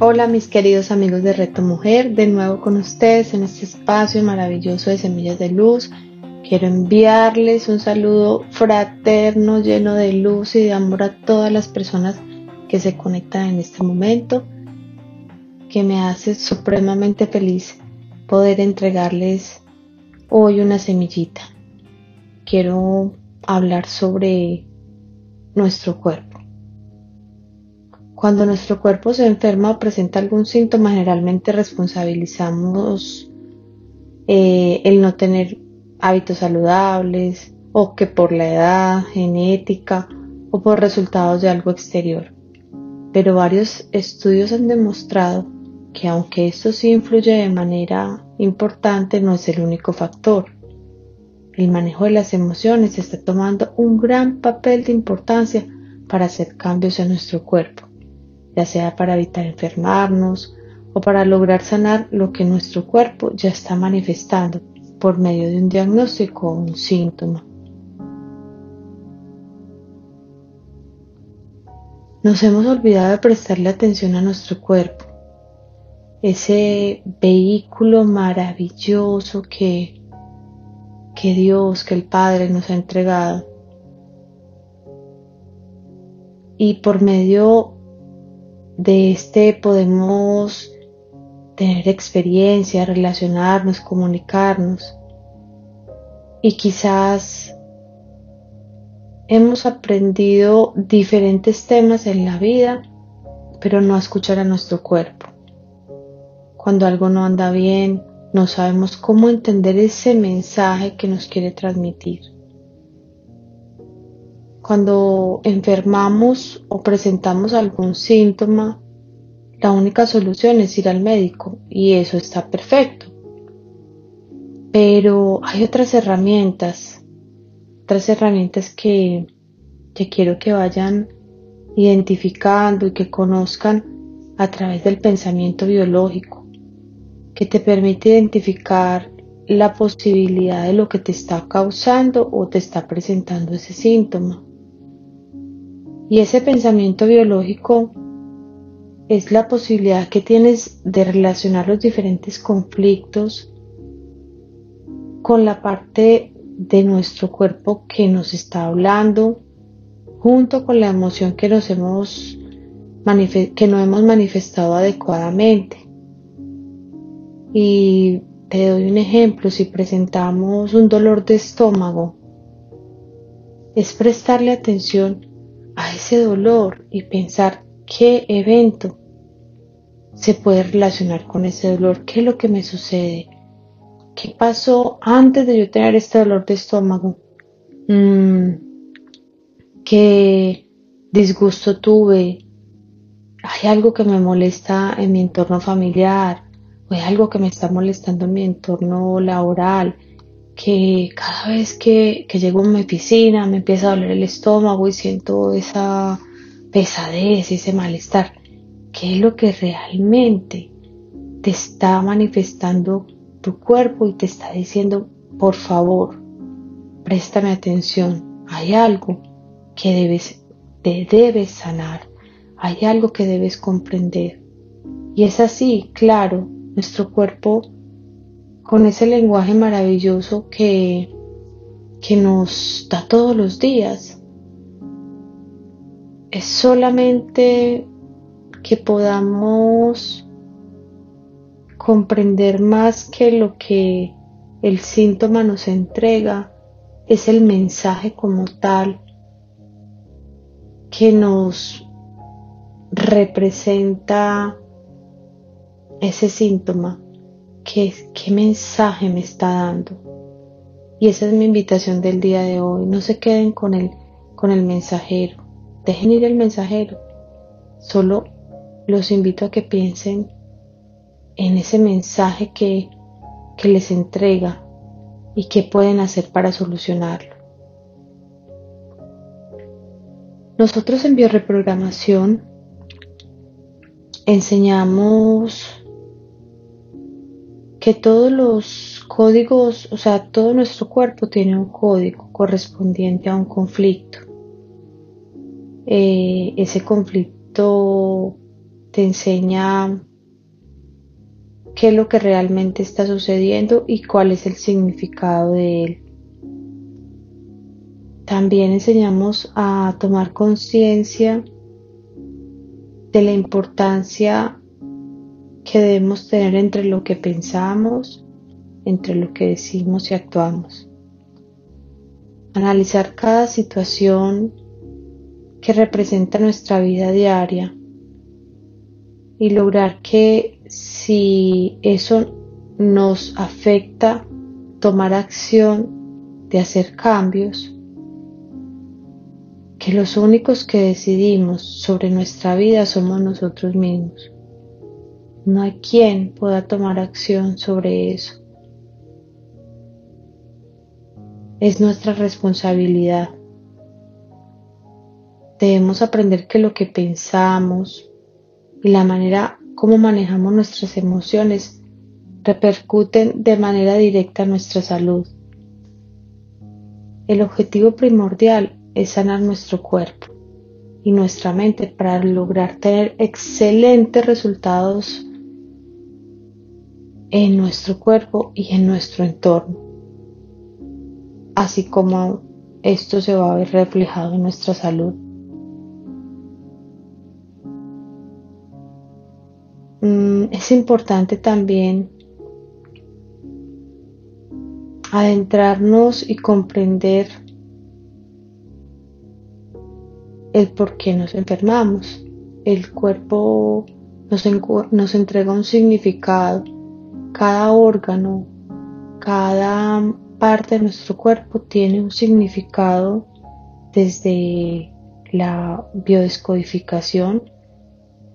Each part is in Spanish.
Hola mis queridos amigos de Reto Mujer, de nuevo con ustedes en este espacio maravilloso de Semillas de Luz. Quiero enviarles un saludo fraterno, lleno de luz y de amor a todas las personas que se conectan en este momento, que me hace supremamente feliz poder entregarles hoy una semillita. Quiero hablar sobre nuestro cuerpo. Cuando nuestro cuerpo se enferma o presenta algún síntoma, generalmente responsabilizamos eh, el no tener hábitos saludables o que por la edad, genética o por resultados de algo exterior. Pero varios estudios han demostrado que aunque esto sí influye de manera importante, no es el único factor. El manejo de las emociones está tomando un gran papel de importancia para hacer cambios en nuestro cuerpo ya sea para evitar enfermarnos o para lograr sanar lo que nuestro cuerpo ya está manifestando por medio de un diagnóstico o un síntoma. Nos hemos olvidado de prestarle atención a nuestro cuerpo, ese vehículo maravilloso que, que Dios, que el Padre nos ha entregado. Y por medio de este podemos tener experiencia, relacionarnos, comunicarnos. Y quizás hemos aprendido diferentes temas en la vida, pero no a escuchar a nuestro cuerpo. Cuando algo no anda bien, no sabemos cómo entender ese mensaje que nos quiere transmitir. Cuando enfermamos o presentamos algún síntoma, la única solución es ir al médico y eso está perfecto. Pero hay otras herramientas, otras herramientas que, que quiero que vayan identificando y que conozcan a través del pensamiento biológico, que te permite identificar la posibilidad de lo que te está causando o te está presentando ese síntoma. Y ese pensamiento biológico es la posibilidad que tienes de relacionar los diferentes conflictos con la parte de nuestro cuerpo que nos está hablando, junto con la emoción que nos hemos que no hemos manifestado adecuadamente. Y te doy un ejemplo, si presentamos un dolor de estómago, es prestarle atención a ese dolor y pensar qué evento se puede relacionar con ese dolor, qué es lo que me sucede, qué pasó antes de yo tener este dolor de estómago, mm, qué disgusto tuve, hay algo que me molesta en mi entorno familiar, o hay algo que me está molestando en mi entorno laboral, que cada vez que, llego a mi oficina me empieza a doler el estómago y siento esa pesadez, ese malestar. ¿Qué es lo que realmente te está manifestando tu cuerpo y te está diciendo, por favor, préstame atención, hay algo que debes, te debes sanar, hay algo que debes comprender. Y es así, claro, nuestro cuerpo con ese lenguaje maravilloso que, que nos da todos los días. Es solamente que podamos comprender más que lo que el síntoma nos entrega, es el mensaje como tal que nos representa ese síntoma qué, mensaje me está dando. Y esa es mi invitación del día de hoy. No se queden con el, con el mensajero. Dejen ir el mensajero. Solo los invito a que piensen en ese mensaje que, que les entrega y qué pueden hacer para solucionarlo. Nosotros en bioreprogramación enseñamos que todos los códigos, o sea, todo nuestro cuerpo tiene un código correspondiente a un conflicto. Eh, ese conflicto te enseña qué es lo que realmente está sucediendo y cuál es el significado de él. También enseñamos a tomar conciencia de la importancia que debemos tener entre lo que pensamos, entre lo que decimos y actuamos. Analizar cada situación que representa nuestra vida diaria y lograr que si eso nos afecta, tomar acción de hacer cambios, que los únicos que decidimos sobre nuestra vida somos nosotros mismos. No hay quien pueda tomar acción sobre eso. Es nuestra responsabilidad. Debemos aprender que lo que pensamos y la manera como manejamos nuestras emociones repercuten de manera directa en nuestra salud. El objetivo primordial es sanar nuestro cuerpo y nuestra mente para lograr tener excelentes resultados en nuestro cuerpo y en nuestro entorno, así como esto se va a ver reflejado en nuestra salud. Mm, es importante también adentrarnos y comprender el por qué nos enfermamos. El cuerpo nos, nos entrega un significado. Cada órgano, cada parte de nuestro cuerpo tiene un significado desde la biodescodificación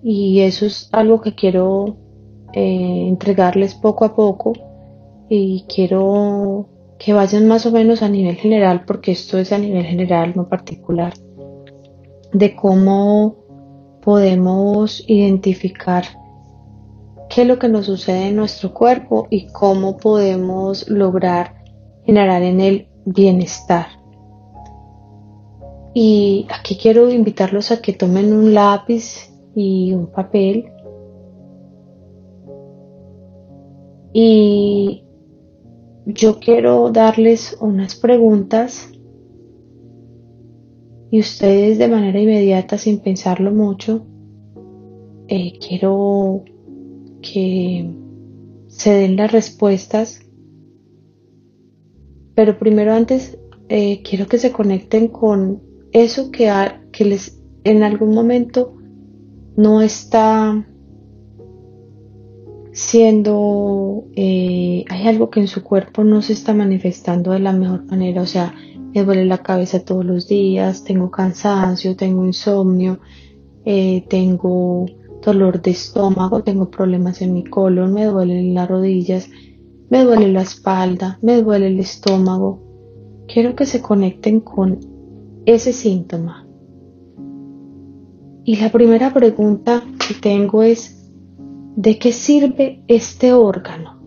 y eso es algo que quiero eh, entregarles poco a poco y quiero que vayan más o menos a nivel general porque esto es a nivel general no particular de cómo podemos identificar qué es lo que nos sucede en nuestro cuerpo y cómo podemos lograr generar en él bienestar. Y aquí quiero invitarlos a que tomen un lápiz y un papel y yo quiero darles unas preguntas y ustedes de manera inmediata, sin pensarlo mucho, eh, quiero que se den las respuestas. Pero primero antes eh, quiero que se conecten con eso que, que les en algún momento no está siendo, eh, hay algo que en su cuerpo no se está manifestando de la mejor manera, o sea, me duele la cabeza todos los días, tengo cansancio, tengo insomnio, eh, tengo dolor de estómago, tengo problemas en mi colon, me duelen las rodillas, me duele la espalda, me duele el estómago. Quiero que se conecten con ese síntoma. Y la primera pregunta que tengo es, ¿de qué sirve este órgano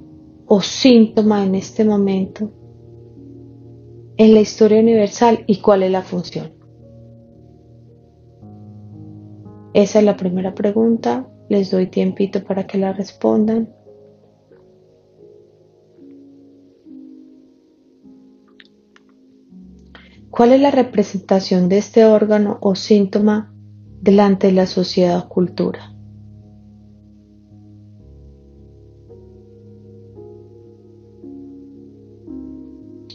o síntoma en este momento en la historia universal y cuál es la función? Esa es la primera pregunta. Les doy tiempito para que la respondan. ¿Cuál es la representación de este órgano o síntoma delante de la sociedad o cultura?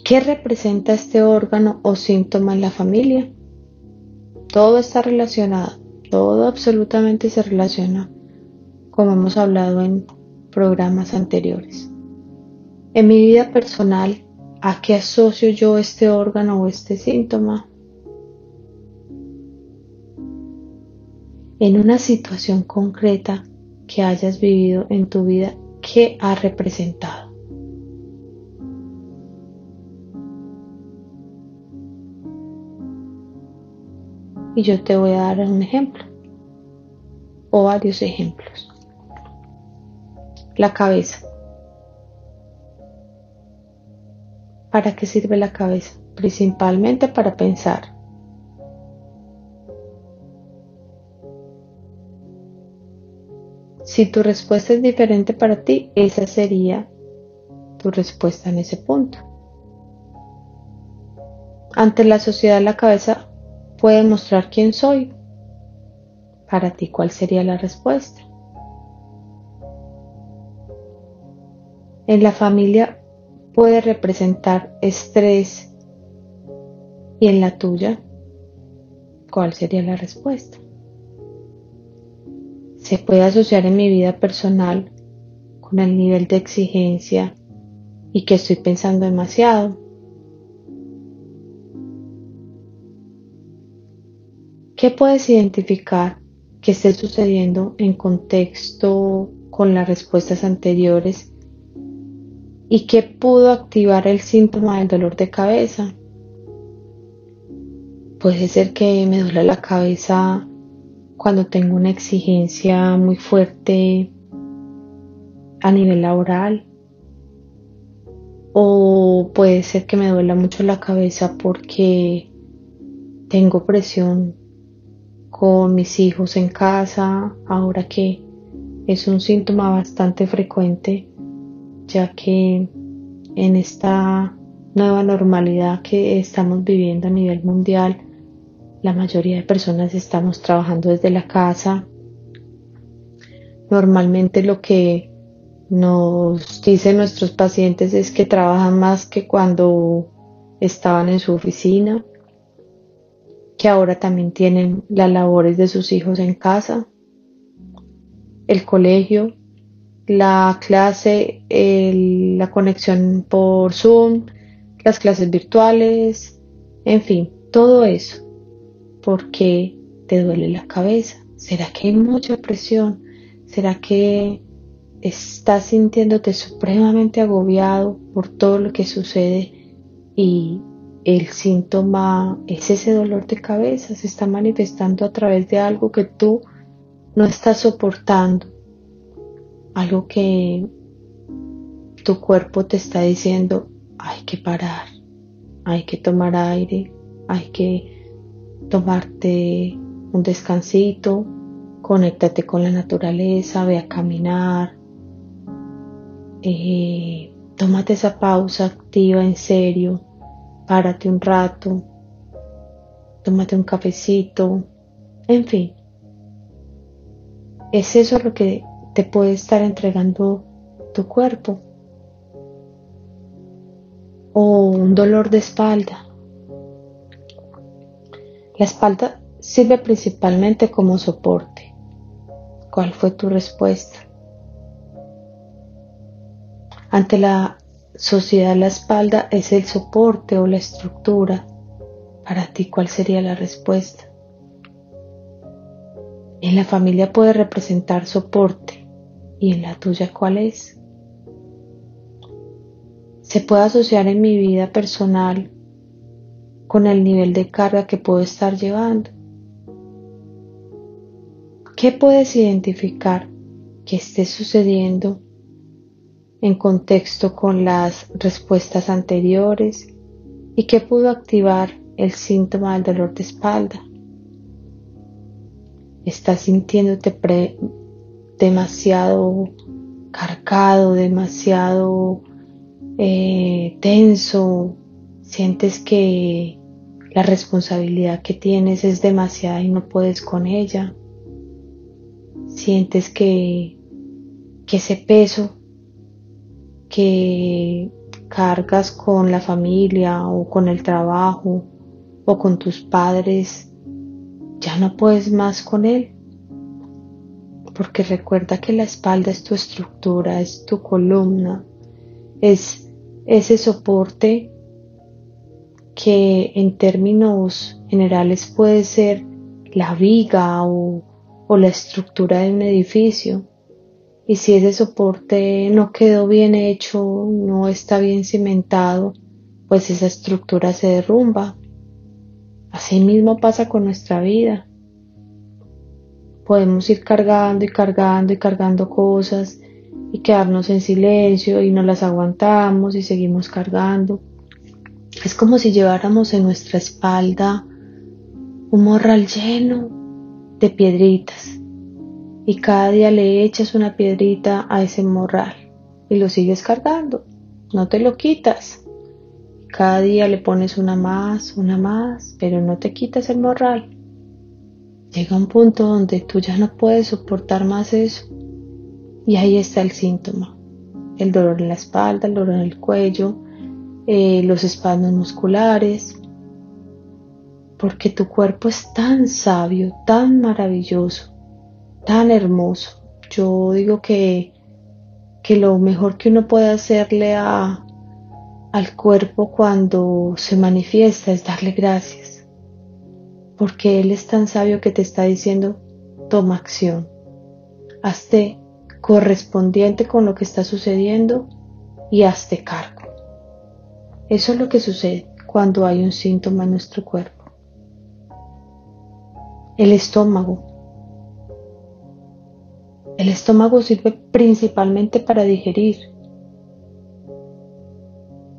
¿Qué representa este órgano o síntoma en la familia? Todo está relacionado, todo absolutamente se relaciona, como hemos hablado en programas anteriores. En mi vida personal, ¿a qué asocio yo este órgano o este síntoma? En una situación concreta que hayas vivido en tu vida, ¿qué ha representado? Y yo te voy a dar un ejemplo o varios ejemplos. La cabeza. ¿Para qué sirve la cabeza? Principalmente para pensar. Si tu respuesta es diferente para ti, esa sería tu respuesta en ese punto. Ante la sociedad la cabeza puede mostrar quién soy. Para ti, ¿cuál sería la respuesta? En la familia puede representar estrés y en la tuya, ¿cuál sería la respuesta? Se puede asociar en mi vida personal con el nivel de exigencia y que estoy pensando demasiado. ¿Qué puedes identificar que esté sucediendo en contexto con las respuestas anteriores y qué pudo activar el síntoma del dolor de cabeza? Puede ser que me duele la cabeza cuando tengo una exigencia muy fuerte a nivel laboral. O puede ser que me duela mucho la cabeza porque tengo presión con mis hijos en casa, ahora que es un síntoma bastante frecuente, ya que en esta nueva normalidad que estamos viviendo a nivel mundial, la mayoría de personas estamos trabajando desde la casa. Normalmente lo que nos dicen nuestros pacientes es que trabajan más que cuando estaban en su oficina que ahora también tienen las labores de sus hijos en casa, el colegio, la clase, la conexión por Zoom, las clases virtuales, en fin, todo eso. porque te duele la cabeza? ¿Será que hay mucha presión? ¿Será que estás sintiéndote supremamente agobiado por todo lo que sucede y el síntoma es ese dolor de cabeza, se está manifestando a través de algo que tú no estás soportando, algo que tu cuerpo te está diciendo, hay que parar, hay que tomar aire, hay que tomarte un descansito, conéctate con la naturaleza, ve a caminar, eh, tómate esa pausa activa en serio párate un rato, tómate un cafecito, en fin. Es eso lo que te puede estar entregando tu cuerpo. O un dolor de espalda. La espalda sirve principalmente como soporte. ¿Cuál fue tu respuesta? Ante la sociedad la espalda es el soporte o la estructura. Para ti, ¿cuál sería la respuesta? En la familia puede representar soporte. ¿Y en la tuya cuál es? Se puede asociar en mi vida personal con el nivel de carga que puedo estar llevando. ¿Qué puedes identificar que esté sucediendo en contexto con las respuestas anteriores y que pudo activar el síntoma del dolor de espalda. Estás sintiéndote demasiado cargado, demasiado eh, tenso, sientes que la responsabilidad que tienes es demasiada y no puedes con ella. Sientes que, que ese peso que cargas con la familia o con el trabajo o con tus padres, ya no puedes más con él. Porque recuerda que la espalda es tu estructura, es tu columna, es ese soporte que en términos generales puede ser la viga o, la estructura de un edificio y si ese soporte no quedó bien hecho, no está bien cimentado, pues esa estructura se derrumba. Así mismo pasa con nuestra vida. Podemos ir cargando y cargando y cargando cosas y quedarnos en silencio y no las aguantamos y seguimos cargando. Es como si lleváramos en nuestra espalda un morral lleno de piedritas y cada día le echas una piedrita a ese morral y lo sigues cargando, no te lo quitas. Cada día le pones una más, una más, pero no te quitas el morral. Llega un punto donde tú ya no puedes soportar más eso y ahí está el síntoma, el dolor en la espalda, el dolor en el cuello, eh, los espasmos musculares, porque tu cuerpo es tan sabio, tan maravilloso, tan hermoso. Yo digo que, que lo mejor que uno puede hacerle a, al cuerpo cuando se manifiesta es darle gracias, porque Él es tan sabio que te está diciendo, toma acción, hazte correspondiente con lo que está sucediendo y hazte cargo. Eso es lo que sucede cuando hay un síntoma en nuestro cuerpo. El estómago. El estómago sirve principalmente para digerir.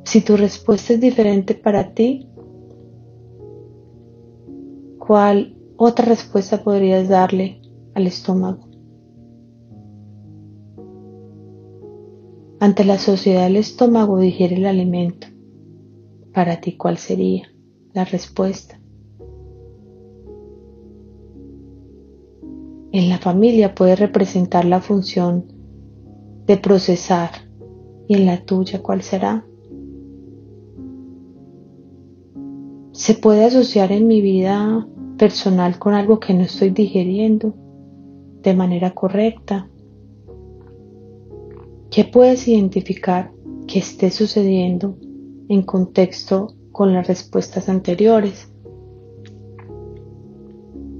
Si tu respuesta es diferente para ti, ¿cuál otra respuesta podrías darle al estómago? Ante la sociedad el estómago digiere el alimento. Para ti, ¿cuál sería la respuesta? En la familia puede representar la función de procesar y en la tuya, ¿cuál será? Se puede asociar en mi vida personal con algo que no estoy digeriendo de manera correcta ¿Qué puedes identificar que esté sucediendo en contexto con las respuestas anteriores?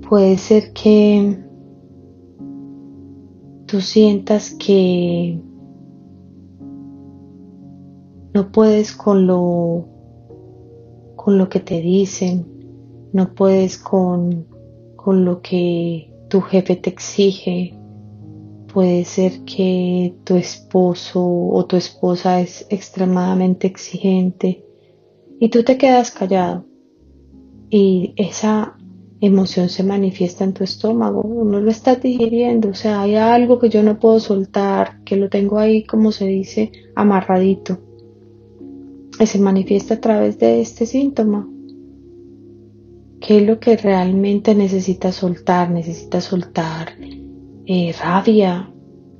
Puede ser que tú sientas que no puedes con lo con lo que te dicen, no puedes con, con lo que tu jefe te exige, Puede ser que tu esposo o tu esposa es extremadamente exigente y tú te quedas callado. Y esa emoción se manifiesta en tu estómago, no lo estás digiriendo, o sea, hay algo que yo no puedo soltar, que lo tengo ahí, como se dice, amarradito. Y se manifiesta a través de este síntoma. ¿Qué es lo que realmente necesitas soltar? Necesitas soltar eh, rabia,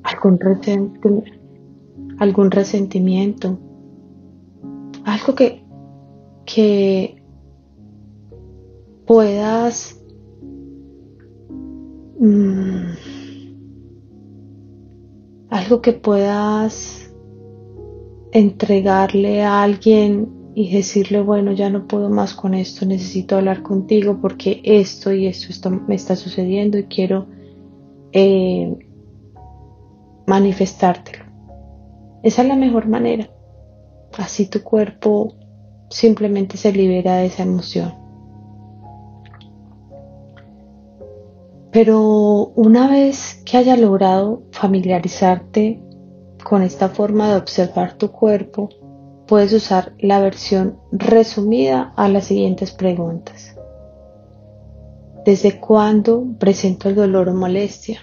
algún, algún resentimiento, algo que, que puedas mm, algo que puedas entregarle a alguien y decirle, bueno, ya no puedo más con esto, necesito hablar contigo porque esto y esto me está sucediendo y quiero eh, manifestártelo. Esa es la mejor manera. Así tu cuerpo simplemente se libera de esa emoción. Pero una vez que haya logrado familiarizarte con esta forma de observar tu cuerpo, puedes usar la versión resumida a las siguientes preguntas. ¿Desde cuándo presento el dolor o molestia?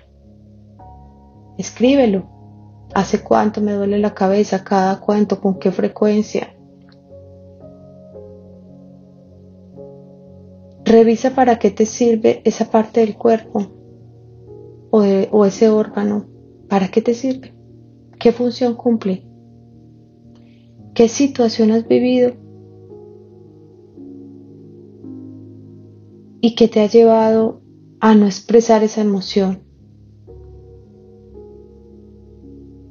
Escríbelo. ¿Hace cuánto me duele la cabeza? ¿Cada cuánto? ¿Con qué frecuencia? Revisa para qué te sirve esa parte del cuerpo o, ese órgano. ¿Para qué te sirve? ¿Qué función cumple? ¿Qué situación has vivido y que te ha llevado a no expresar esa emoción.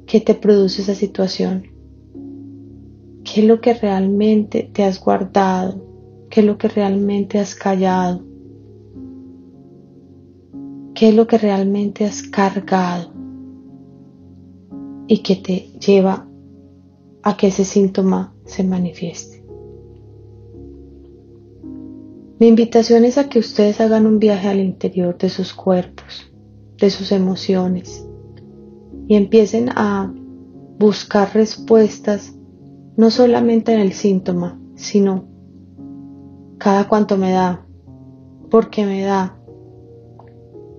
¿Qué te produce esa situación? ¿Qué es lo que realmente te has guardado? ¿Qué es lo que realmente has callado? ¿Qué es lo que realmente has cargado? Y que te lleva a que ese síntoma se manifieste. Mi invitación es a que ustedes hagan un viaje al interior de sus cuerpos, de sus emociones, y empiecen a buscar respuestas no solamente en el síntoma, sino cada cuanto me da, por qué me da,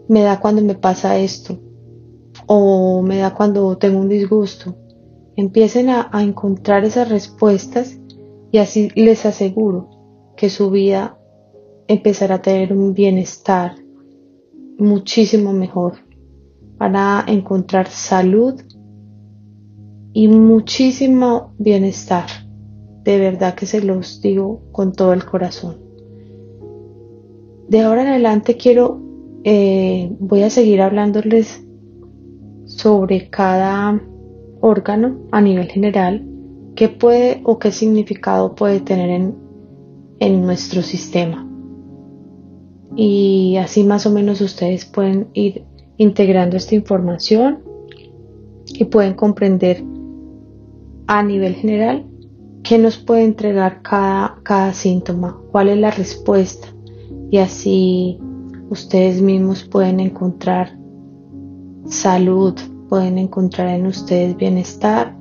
me da cuando me pasa esto, o me da cuando tengo un disgusto. Empiecen a, a encontrar esas respuestas y así les aseguro que su vida empezará a tener un bienestar muchísimo mejor. para encontrar salud y muchísimo bienestar. De verdad que se los digo con todo el corazón. De ahora en adelante quiero, eh, voy a seguir hablándoles sobre cada órgano a nivel general, qué puede o qué significado puede tener en, en nuestro sistema y así más o menos ustedes pueden ir integrando esta información y pueden comprender a nivel general qué nos puede entregar cada, cada síntoma, cuál es la respuesta y así ustedes mismos pueden encontrar salud, pueden encontrar en ustedes bienestar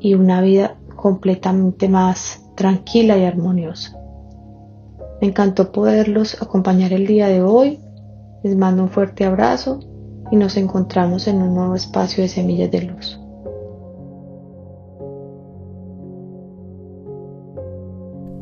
y una vida completamente más tranquila y armoniosa. Me encantó poderlos acompañar el día de hoy. Les mando un fuerte abrazo y nos encontramos en un nuevo espacio de Semillas de Luz.